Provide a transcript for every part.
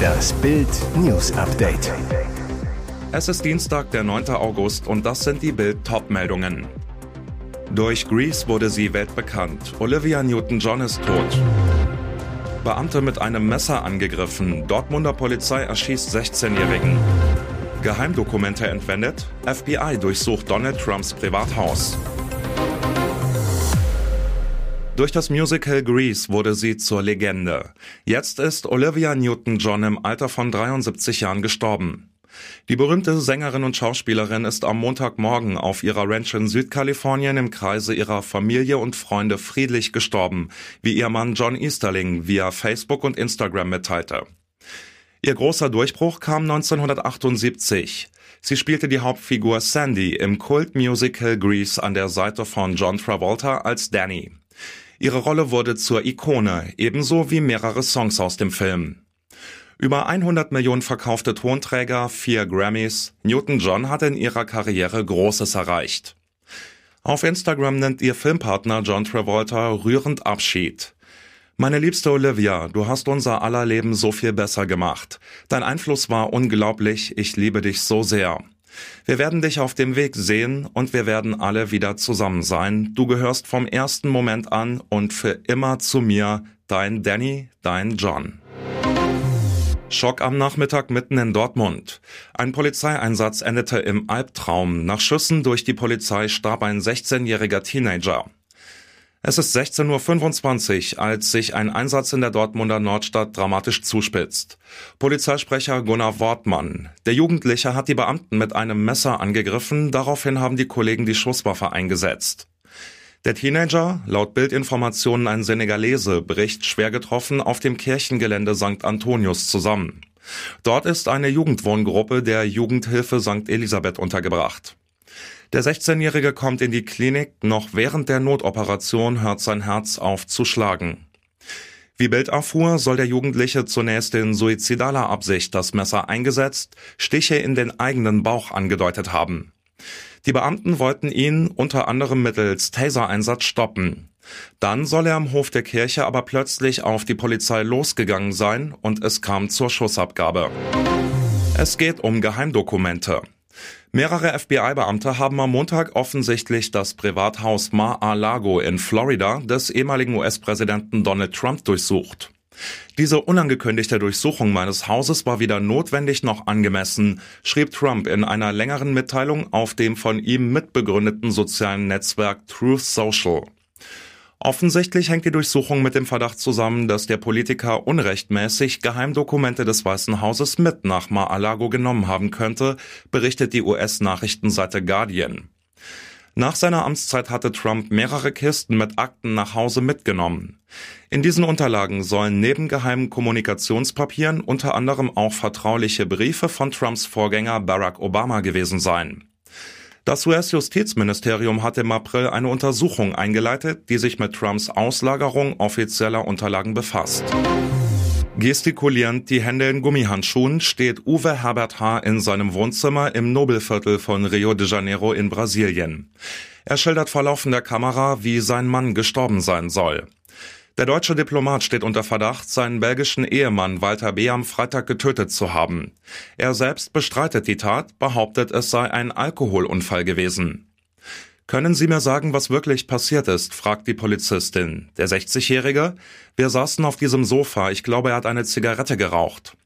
Das Bild News Update. Es ist Dienstag, der 9. August und das sind die Bild Topmeldungen. Durch Grease wurde sie weltbekannt. Olivia Newton-John ist tot. Beamte mit einem Messer angegriffen. Dortmunder Polizei erschießt 16-Jährigen. Geheimdokumente entwendet. FBI durchsucht Donald Trumps Privathaus. Durch das Musical Grease wurde sie zur Legende. Jetzt ist Olivia Newton-John im Alter von 73 Jahren gestorben. Die berühmte Sängerin und Schauspielerin ist am Montagmorgen auf ihrer Ranch in Südkalifornien im Kreise ihrer Familie und Freunde friedlich gestorben, wie ihr Mann John Easterling via Facebook und Instagram mitteilte. Ihr großer Durchbruch kam 1978. Sie spielte die Hauptfigur Sandy im Kultmusical Grease an der Seite von John Travolta als Danny. Ihre Rolle wurde zur Ikone, ebenso wie mehrere Songs aus dem Film. Über 100 Millionen verkaufte Tonträger, vier Grammys. Newton-John hat in ihrer Karriere Großes erreicht. Auf Instagram nennt ihr Filmpartner John Travolta rührend Abschied. Meine liebste Olivia, du hast unser aller Leben so viel besser gemacht. Dein Einfluss war unglaublich, ich liebe dich so sehr. Wir werden dich auf dem Weg sehen und wir werden alle wieder zusammen sein. Du gehörst vom ersten Moment an und für immer zu mir, dein Danny, dein John. Schock am Nachmittag mitten in Dortmund. Ein Polizeieinsatz endete im Albtraum. Nach Schüssen durch die Polizei starb ein 16-jähriger Teenager. Es ist 16.25 Uhr, als sich ein Einsatz in der Dortmunder Nordstadt dramatisch zuspitzt. Polizeisprecher Gunnar Wortmann. Der Jugendliche hat die Beamten mit einem Messer angegriffen, daraufhin haben die Kollegen die Schusswaffe eingesetzt. Der Teenager, laut Bildinformationen ein Senegalese, bricht schwer getroffen auf dem Kirchengelände St. Antonius zusammen. Dort ist eine Jugendwohngruppe der Jugendhilfe St. Elisabeth untergebracht. Der 16-Jährige kommt in die Klinik, noch während der Notoperation hört sein Herz auf zu schlagen. Wie Bild erfuhr, soll der Jugendliche zunächst in suizidaler Absicht das Messer eingesetzt, Stiche in den eigenen Bauch angedeutet haben. Die Beamten wollten ihn unter anderem mittels Taser-Einsatz stoppen. Dann soll er am Hof der Kirche aber plötzlich auf die Polizei losgegangen sein und es kam zur Schussabgabe. Es geht um Geheimdokumente. Mehrere FBI-Beamte haben am Montag offensichtlich das Privathaus Mar-a-Lago in Florida des ehemaligen US-Präsidenten Donald Trump durchsucht. Diese unangekündigte Durchsuchung meines Hauses war weder notwendig noch angemessen, schrieb Trump in einer längeren Mitteilung auf dem von ihm mitbegründeten sozialen Netzwerk Truth Social. Offensichtlich hängt die Durchsuchung mit dem Verdacht zusammen, dass der Politiker unrechtmäßig Geheimdokumente des Weißen Hauses mit nach Mar-a-Lago genommen haben könnte, berichtet die US-Nachrichtenseite Guardian. Nach seiner Amtszeit hatte Trump mehrere Kisten mit Akten nach Hause mitgenommen. In diesen Unterlagen sollen neben geheimen Kommunikationspapieren unter anderem auch vertrauliche Briefe von Trumps Vorgänger Barack Obama gewesen sein. Das US-Justizministerium hat im April eine Untersuchung eingeleitet, die sich mit Trumps Auslagerung offizieller Unterlagen befasst. Gestikulierend die Hände in Gummihandschuhen steht Uwe Herbert H. in seinem Wohnzimmer im Nobelviertel von Rio de Janeiro in Brasilien. Er schildert vor laufender Kamera, wie sein Mann gestorben sein soll. Der deutsche Diplomat steht unter Verdacht, seinen belgischen Ehemann Walter B. am Freitag getötet zu haben. Er selbst bestreitet die Tat, behauptet, es sei ein Alkoholunfall gewesen. Können Sie mir sagen, was wirklich passiert ist? fragt die Polizistin. Der 60-Jährige? Wir saßen auf diesem Sofa. Ich glaube, er hat eine Zigarette geraucht.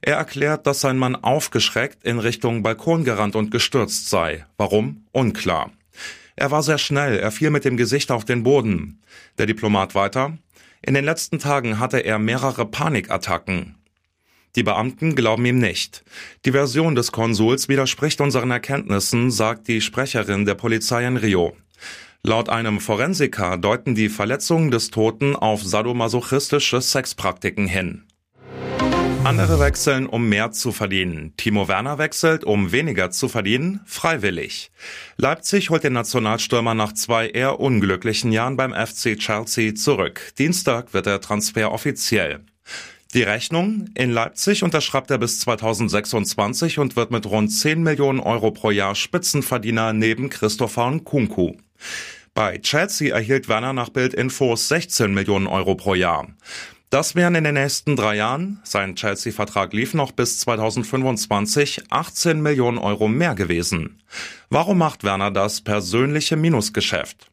Er erklärt, dass sein Mann aufgeschreckt in Richtung Balkon gerannt und gestürzt sei. Warum? Unklar. Er war sehr schnell, er fiel mit dem Gesicht auf den Boden. Der Diplomat weiter. In den letzten Tagen hatte er mehrere Panikattacken. Die Beamten glauben ihm nicht. Die Version des Konsuls widerspricht unseren Erkenntnissen, sagt die Sprecherin der Polizei in Rio. Laut einem Forensiker deuten die Verletzungen des Toten auf sadomasochistische Sexpraktiken hin. Andere wechseln, um mehr zu verdienen. Timo Werner wechselt, um weniger zu verdienen, freiwillig. Leipzig holt den Nationalstürmer nach zwei eher unglücklichen Jahren beim FC Chelsea zurück. Dienstag wird der Transfer offiziell. Die Rechnung? In Leipzig unterschreibt er bis 2026 und wird mit rund 10 Millionen Euro pro Jahr Spitzenverdiener neben Christopher Nkunku. Bei Chelsea erhielt Werner nach Bildinfos 16 Millionen Euro pro Jahr. Das wären in den nächsten drei Jahren, sein Chelsea-Vertrag lief noch bis 2025, 18 Millionen Euro mehr gewesen. Warum macht Werner das persönliche Minusgeschäft?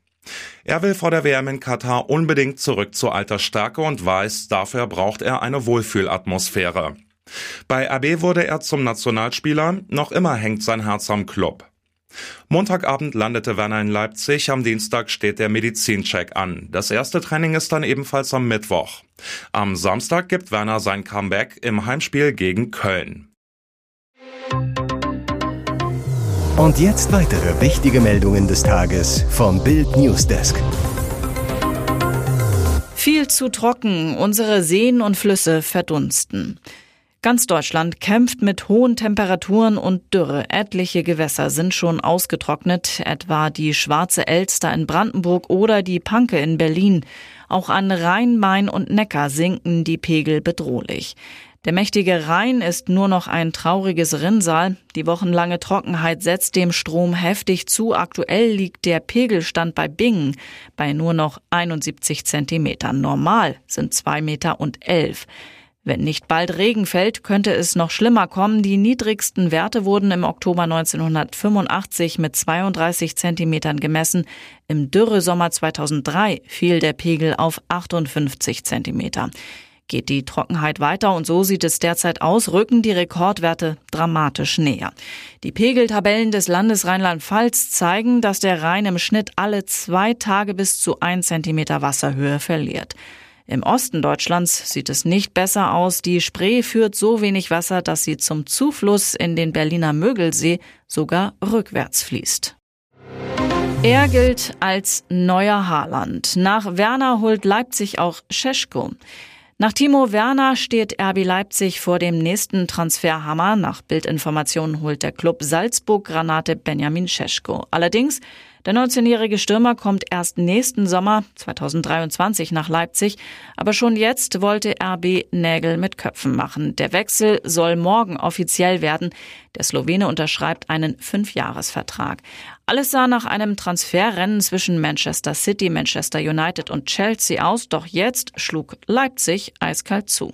Er will vor der WM in Katar unbedingt zurück zu alter Stärke und weiß, dafür braucht er eine Wohlfühlatmosphäre. Bei RB wurde er zum Nationalspieler, noch immer hängt sein Herz am Club. Montagabend landete Werner in Leipzig, am Dienstag steht der Medizincheck an. Das erste Training ist dann ebenfalls am Mittwoch. Am Samstag gibt Werner sein Comeback im Heimspiel gegen Köln. Und jetzt weitere wichtige Meldungen des Tages vom Bild Newsdesk. Viel zu trocken, unsere Seen und Flüsse verdunsten. Ganz Deutschland kämpft mit hohen Temperaturen und Dürre. Etliche Gewässer sind schon ausgetrocknet, etwa die Schwarze Elster in Brandenburg oder die Panke in Berlin. Auch an Rhein, Main und Neckar sinken die Pegel bedrohlich. Der mächtige Rhein ist nur noch ein trauriges Rinnsal. Die wochenlange Trockenheit setzt dem Strom heftig zu. Aktuell liegt der Pegelstand bei Bingen bei nur noch 71 Zentimetern. Normal sind zwei Meter und elf. Wenn nicht bald Regen fällt, könnte es noch schlimmer kommen. Die niedrigsten Werte wurden im Oktober 1985 mit 32 Zentimetern gemessen. Im Dürresommer 2003 fiel der Pegel auf 58 Zentimeter. Geht die Trockenheit weiter und so sieht es derzeit aus, rücken die Rekordwerte dramatisch näher. Die Pegeltabellen des Landes Rheinland-Pfalz zeigen, dass der Rhein im Schnitt alle zwei Tage bis zu ein Zentimeter Wasserhöhe verliert. Im Osten Deutschlands sieht es nicht besser aus. Die Spree führt so wenig Wasser, dass sie zum Zufluss in den Berliner Mögelsee sogar rückwärts fließt. Er gilt als neuer Haaland. Nach Werner holt Leipzig auch Scheschko. Nach Timo Werner steht RB Leipzig vor dem nächsten Transferhammer. Nach Bildinformationen holt der Club Salzburg Granate Benjamin Scheschko. Allerdings der 19-jährige Stürmer kommt erst nächsten Sommer 2023 nach Leipzig, aber schon jetzt wollte RB Nägel mit Köpfen machen. Der Wechsel soll morgen offiziell werden. Der Slowene unterschreibt einen Fünfjahresvertrag. Alles sah nach einem Transferrennen zwischen Manchester City, Manchester United und Chelsea aus, doch jetzt schlug Leipzig eiskalt zu.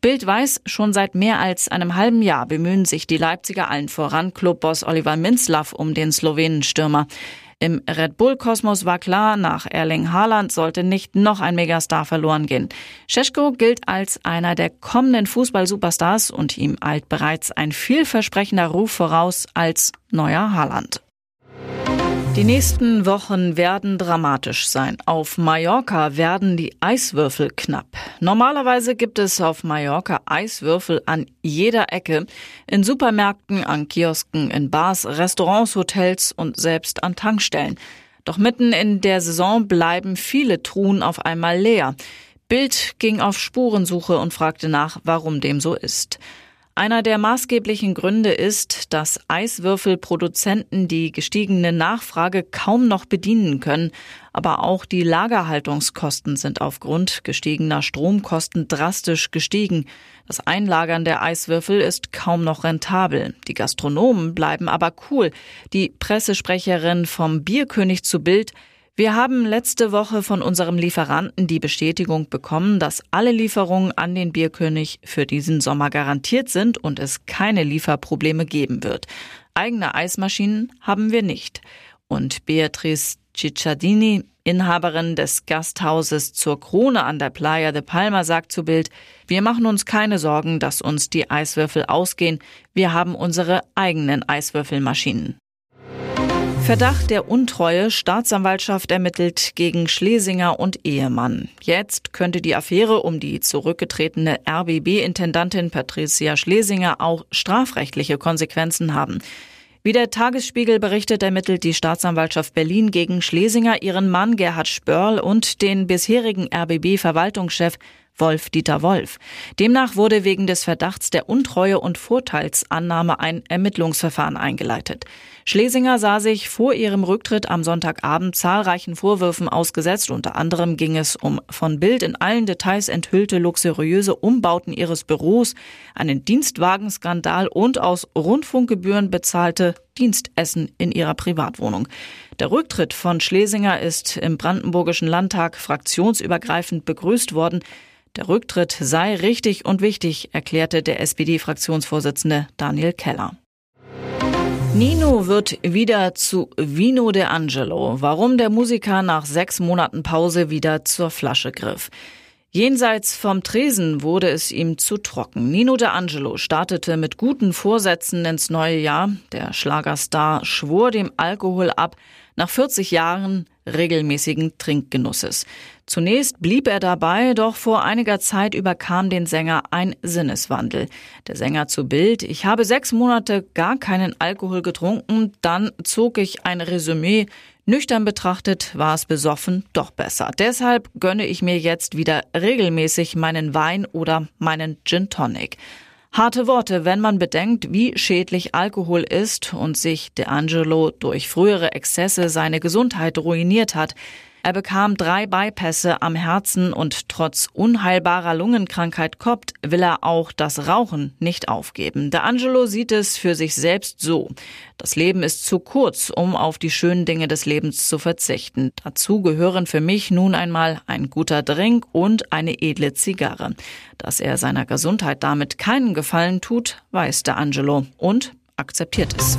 Bild weiß, schon seit mehr als einem halben Jahr bemühen sich die Leipziger allen voran Clubboss Oliver Minzlaff um den Slowenenstürmer. Im Red Bull-Kosmos war klar, nach Erling Haaland sollte nicht noch ein Megastar verloren gehen. Scheschko gilt als einer der kommenden Fußball-Superstars und ihm eilt bereits ein vielversprechender Ruf voraus als neuer Haaland. Die nächsten Wochen werden dramatisch sein. Auf Mallorca werden die Eiswürfel knapp. Normalerweise gibt es auf Mallorca Eiswürfel an jeder Ecke. In Supermärkten, an Kiosken, in Bars, Restaurants, Hotels und selbst an Tankstellen. Doch mitten in der Saison bleiben viele Truhen auf einmal leer. Bild ging auf Spurensuche und fragte nach, warum dem so ist. Einer der maßgeblichen Gründe ist, dass Eiswürfelproduzenten die gestiegene Nachfrage kaum noch bedienen können, aber auch die Lagerhaltungskosten sind aufgrund gestiegener Stromkosten drastisch gestiegen. Das Einlagern der Eiswürfel ist kaum noch rentabel. Die Gastronomen bleiben aber cool. Die Pressesprecherin vom Bierkönig zu Bild wir haben letzte Woche von unserem Lieferanten die Bestätigung bekommen, dass alle Lieferungen an den Bierkönig für diesen Sommer garantiert sind und es keine Lieferprobleme geben wird. Eigene Eismaschinen haben wir nicht. Und Beatrice Cicciardini, Inhaberin des Gasthauses zur Krone an der Playa de Palma, sagt zu Bild, wir machen uns keine Sorgen, dass uns die Eiswürfel ausgehen. Wir haben unsere eigenen Eiswürfelmaschinen. Verdacht der Untreue, Staatsanwaltschaft ermittelt gegen Schlesinger und Ehemann. Jetzt könnte die Affäre um die zurückgetretene RBB-Intendantin Patricia Schlesinger auch strafrechtliche Konsequenzen haben. Wie der Tagesspiegel berichtet, ermittelt die Staatsanwaltschaft Berlin gegen Schlesinger ihren Mann Gerhard Spörl und den bisherigen RBB-Verwaltungschef Wolf-Dieter Wolf. Demnach wurde wegen des Verdachts der Untreue und Vorteilsannahme ein Ermittlungsverfahren eingeleitet. Schlesinger sah sich vor ihrem Rücktritt am Sonntagabend zahlreichen Vorwürfen ausgesetzt. Unter anderem ging es um von Bild in allen Details enthüllte luxuriöse Umbauten ihres Büros, einen Dienstwagenskandal und aus Rundfunkgebühren bezahlte Dienstessen in ihrer Privatwohnung. Der Rücktritt von Schlesinger ist im Brandenburgischen Landtag fraktionsübergreifend begrüßt worden. Der Rücktritt sei richtig und wichtig, erklärte der SPD-Fraktionsvorsitzende Daniel Keller. Nino wird wieder zu Vino de Angelo. Warum der Musiker nach sechs Monaten Pause wieder zur Flasche griff. Jenseits vom Tresen wurde es ihm zu trocken. Nino de Angelo startete mit guten Vorsätzen ins neue Jahr. Der Schlagerstar schwor dem Alkohol ab, nach 40 Jahren regelmäßigen Trinkgenusses. Zunächst blieb er dabei, doch vor einiger Zeit überkam den Sänger ein Sinneswandel. Der Sänger zu Bild, ich habe sechs Monate gar keinen Alkohol getrunken, dann zog ich ein Resümee. Nüchtern betrachtet war es besoffen doch besser. Deshalb gönne ich mir jetzt wieder regelmäßig meinen Wein oder meinen Gin Tonic. Harte Worte, wenn man bedenkt, wie schädlich Alkohol ist und sich De Angelo durch frühere Exzesse seine Gesundheit ruiniert hat. Er bekam drei Bypässe am Herzen und trotz unheilbarer Lungenkrankheit Koppt will er auch das Rauchen nicht aufgeben. Der Angelo sieht es für sich selbst so. Das Leben ist zu kurz, um auf die schönen Dinge des Lebens zu verzichten. Dazu gehören für mich nun einmal ein guter Drink und eine edle Zigarre. Dass er seiner Gesundheit damit keinen Gefallen tut, weiß der Angelo und akzeptiert es.